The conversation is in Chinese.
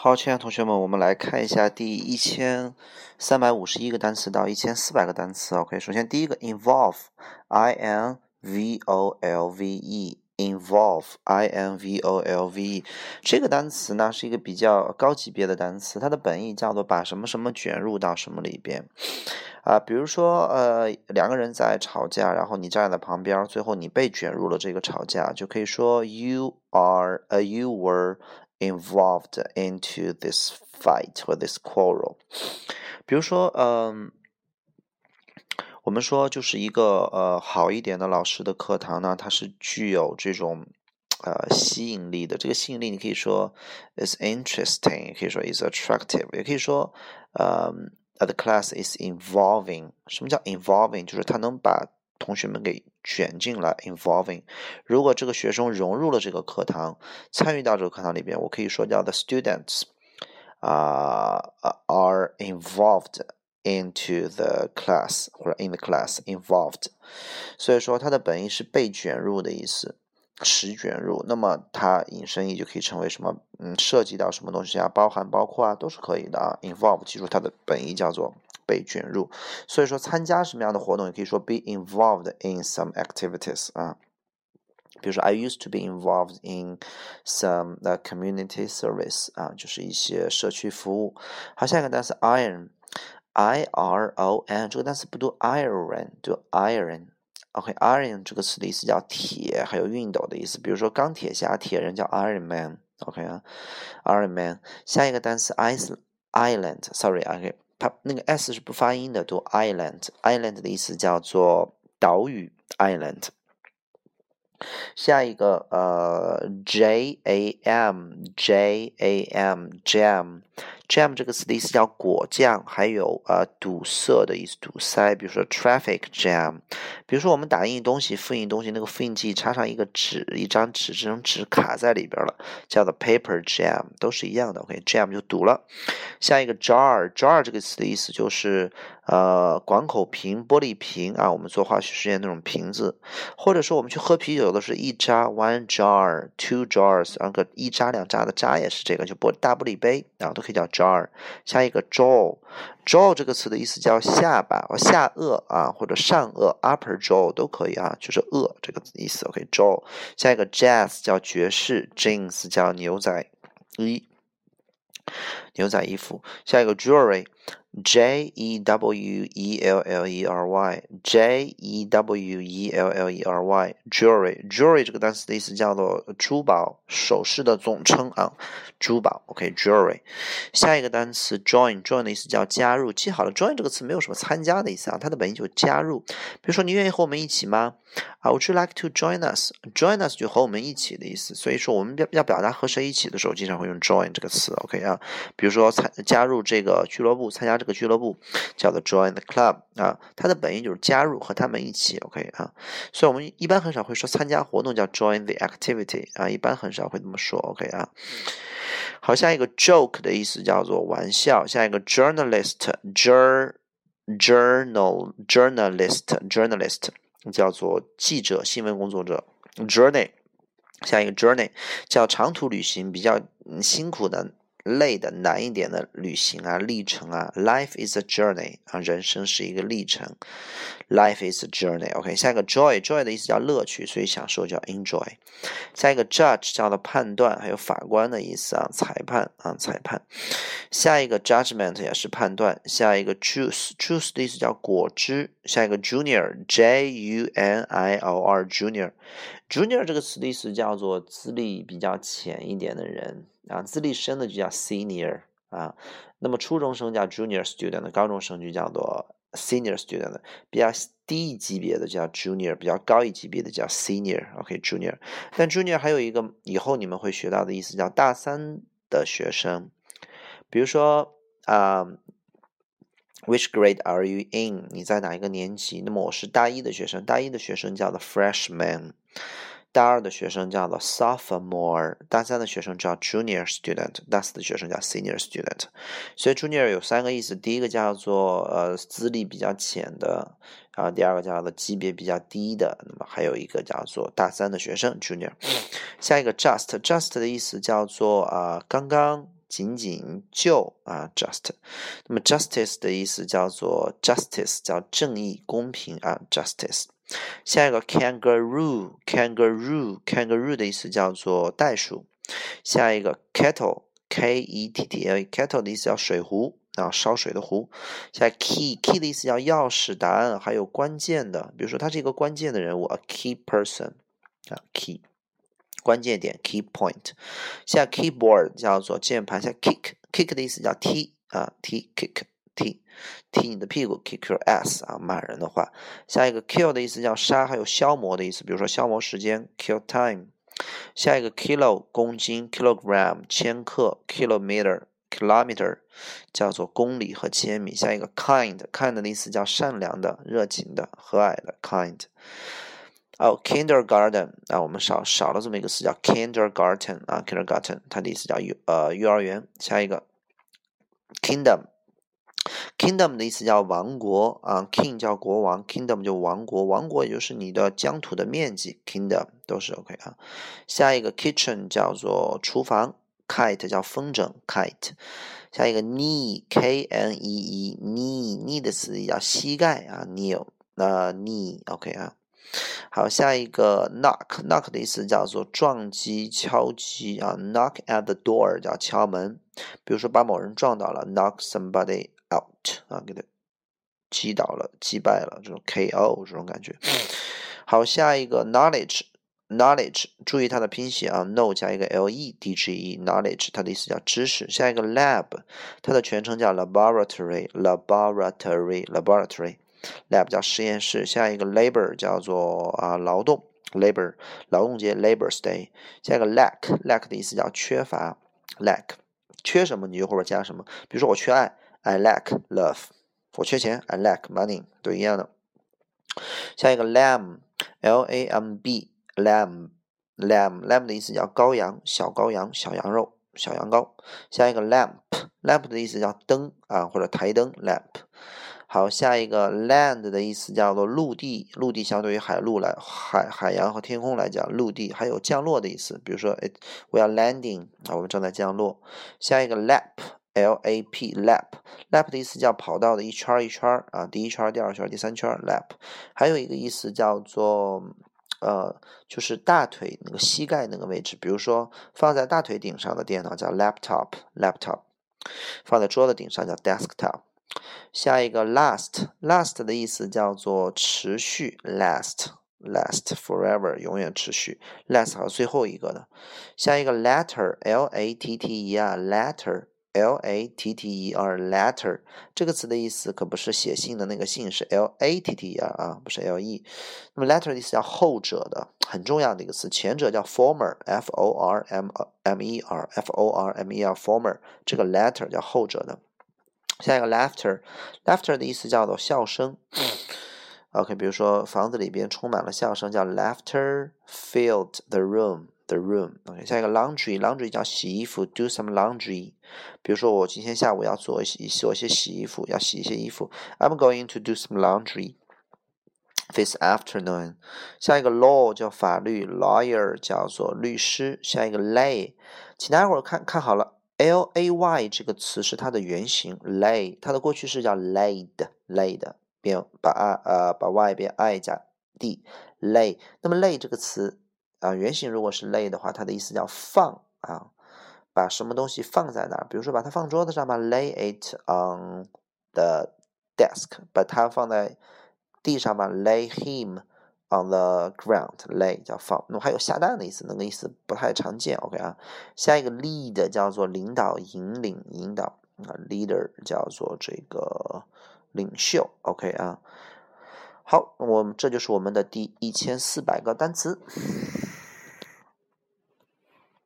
好，亲爱的同学们，我们来看一下第一千三百五十一个单词到一千四百个单词。OK，首先第一个 involve，i n v o l v e，involve，i n v o l v e，这个单词呢是一个比较高级别的单词，它的本意叫做把什么什么卷入到什么里边。啊，比如说呃两个人在吵架，然后你站在旁边，最后你被卷入了这个吵架，就可以说 you are，呃 you were。involved into this fight or this quarrel。比如说，嗯，我们说就是一个呃好一点的老师的课堂呢，它是具有这种呃吸引力的。这个吸引力你可以说 is interesting，也可以说 is attractive，也可以说呃 the class is involving。什么叫 involving？就是它能把 同学们给卷进来，involving。如果这个学生融入了这个课堂，参与到这个课堂里边，我可以说叫 the students 啊、are involved into the class 或者 in the class involved。所以说它的本意是被卷入的意思，使卷入。那么它引申义就可以成为什么？嗯，涉及到什么东西啊？包含、包括啊，都是可以的啊。involve，记住它的本意叫做。被卷入，所以说参加什么样的活动，也可以说 be involved in some activities 啊。比如说，I used to be involved in some the community service 啊，就是一些社区服务。好，下一个单词 iron，I R O N 这个单词不读 iron，读 iron。OK，iron 这个词的意思叫铁，还有熨斗的意思。比如说钢铁侠、铁人叫 Iron Man。OK 啊，Iron Man。下一个单词 island，Sorry，OK。 它那个 s 是不发音的，读 island，island 的意思叫做岛屿，island。下一个呃，j a m，j a m，jam。Jam 这个词的意思叫果酱，还有呃堵塞的意思，堵塞。比如说 traffic jam，比如说我们打印东西、复印东西，那个复印机插上一个纸，一张纸，这张纸卡在里边了，叫做 paper jam，都是一样的。OK，jam 就堵了。下一个 jar，jar 这个词的意思就是呃广口瓶、玻璃瓶啊，我们做化学实验那种瓶子，或者说我们去喝啤酒的是一扎 one jar，two jars，那个一扎两扎的扎也是这个，就玻大玻璃杯啊，都可以叫。jar，下一个 jaw，jaw 这个词的意思叫下巴下颚啊，或者上颚 upper jaw 都可以啊，就是颚这个意思。OK，jaw，下一个 jazz 叫爵士，jeans 叫牛仔衣，牛仔衣服。下一个 jewelry。J E W E L L E R Y J E W E L L E R Y jewelry jewelry 这个单词的意思叫做珠宝首饰的总称啊，珠宝 OK jewelry。下一个单词 join join 的意思叫加入，记好了 join 这个词没有什么参加的意思啊，它的本意就是加入。比如说你愿意和我们一起吗？啊，Would you like to join us? Join us 就和我们一起的意思。所以说我们要要表达和谁一起的时候，经常会用 join 这个词 OK 啊。比如说参加入这个俱乐部，参加这个俱乐部叫做 join the club 啊，它的本意就是加入和他们一起，OK 啊，所以我们一般很少会说参加活动叫 join the activity 啊，一般很少会这么说，OK 啊。好，下一个 joke 的意思叫做玩笑，下一个 journalist，jour journal journalist journalist 叫做记者、新闻工作者，journey 下一个 journey 叫长途旅行，比较辛苦的。累的难一点的旅行啊，历程啊，Life is a journey 啊，人生是一个历程。Life is a journey。OK，下一个 joy，joy 的意思叫乐趣，所以享受叫 enjoy。下一个 judge 叫做判断，还有法官的意思啊，裁判啊，裁判。下一个 judgment 也是判断。下一个 juice，juice 的意思叫果汁。下一个 junior，J U N I O R，junior，junior 这个词的意思叫做资历比较浅一点的人。啊，资历深的就叫 senior 啊，那么初中生叫 junior student，高中生就叫做 senior student，比较低一级别的叫 junior，比较高一级别的叫 senior，OK，junior。但 junior 还有一个以后你们会学到的意思叫大三的学生，比如说啊，which grade are you in？你在哪一个年级？那么我是大一的学生，大一的学生叫做 freshman。大二的学生叫做 sophomore，大三的学生叫 junior student，大四的学生叫 senior student。所以 junior 有三个意思，第一个叫做呃资历比较浅的，然后第二个叫做级别比较低的，那么还有一个叫做大三的学生 junior。下一个 just，just 的意思叫做啊刚刚仅仅就啊，just。那么 justice 的意思叫做 justice，叫正义、公平啊，justice。下一个 kangaroo，kangaroo，kangaroo 的意思叫做袋鼠。下一个 kettle，k e t t l，kettle 的意思叫水壶啊，烧水的壶。下 key，key 的意思叫钥匙、答案，还有关键的，比如说他是一个关键的人物，a key person 啊，key。关键点 key point，下 keyboard 叫做键盘，下 kick，kick 的意思叫踢啊，踢 kick 踢踢你的屁股 kick your ass 啊，骂人的话。下一个 kill 的意思叫杀，还有消磨的意思，比如说消磨时间 kill time。下一个 kilo 公斤 kilogram 千克 kilometer kilometer 叫做公里和千米。下一个 kind，kind 的意思叫善良的、热情的、和蔼的 kind。哦，kindergarten 啊，我们少少了这么一个词叫 kindergarten 啊，kindergarten 它的意思叫幼呃幼儿园。下一个 kingdom，kingdom 的意思叫王国啊，king 叫国王，kingdom 就王国，王国也就是你的疆土的面积，kingdom 都是 OK 啊。下一个 kitchen 叫做厨房，kite 叫风筝，kite。下一个 knee，k n e e，knee knee 的词叫膝盖啊，knee 那 knee OK 啊。好，下一个 knock，knock 的意思叫做撞击、敲击啊，knock at the door 叫敲门，比如说把某人撞倒了，knock somebody out 啊，给他击倒了、击败了，这种 KO 这种感觉。好，下一个 knowledge，knowledge 注意它的拼写啊，know 加一个 l e d g e，knowledge 它的意思叫知识。下一个 lab，它的全称叫 laboratory，laboratory，laboratory。Lab 叫实验室，下一个 labor 叫做啊劳动，labor 劳动节 Labor's Day，下一个 lack，lack 的意思叫缺乏，lack 缺什么你就后边加什么，比如说我缺爱，I lack love，我缺钱，I lack money，都一样的。下一个 lamb，L A M B，lamb，lamb，lamb 的意思叫羔羊，小羔羊，小羊肉，小羊羔。下一个 lamp，lamp 的意思叫灯啊或者台灯，lamp。好，下一个 land 的意思叫做陆地，陆地相对于海陆来海海洋和天空来讲，陆地还有降落的意思，比如说，we are landing 啊，我们正在降落。下一个 lap，l a p lap，lap 的意思叫跑道的一圈一圈啊，第一圈、第二圈、第三圈 lap。还有一个意思叫做呃，就是大腿那个膝盖那个位置，比如说放在大腿顶上的电脑叫 laptop，laptop，放在桌子顶上叫 desktop。下一个 last，last 的意思叫做持续，last，last forever，永远持续，last 好最后一个的。下一个 letter，l a t t e r，letter，l a t t e r，letter 这个词的意思可不是写信的那个信，是 l a t t e r 啊，不是 l e。那么 letter 的意思叫后者的，很重要的一个词，前者叫 former，f o r m m e r，f o r m e r，former，这个 letter 叫后者的。下一个 laughter，laughter 的意思叫做笑声。OK，比如说房子里边充满了笑声，叫 laughter filled the room。the room。OK，下一个 laundry，laundry 叫洗衣服，do some laundry。比如说我今天下午要做一些做一些洗衣服，要洗一些衣服。I'm going to do some laundry this afternoon。下一个 law 叫法律，lawyer 叫做律师。下一个 lay，请大家伙看看好了。L A Y 这个词是它的原型，lay，它的过去式叫 laid，laid，变把 i 呃把 y 变 i 加 d，lay。那么 lay 这个词啊，原型如果是 lay 的话，它的意思叫放啊，把什么东西放在那儿，比如说把它放桌子上吧，lay it on the desk，把它放在地上吧，lay him。On the ground lay 叫放，那么还有下蛋的意思，那个意思不太常见。OK 啊，下一个 lead 叫做领导、引领、引导啊，leader 叫做这个领袖。OK 啊，好，我们这就是我们的第一千四百个单词。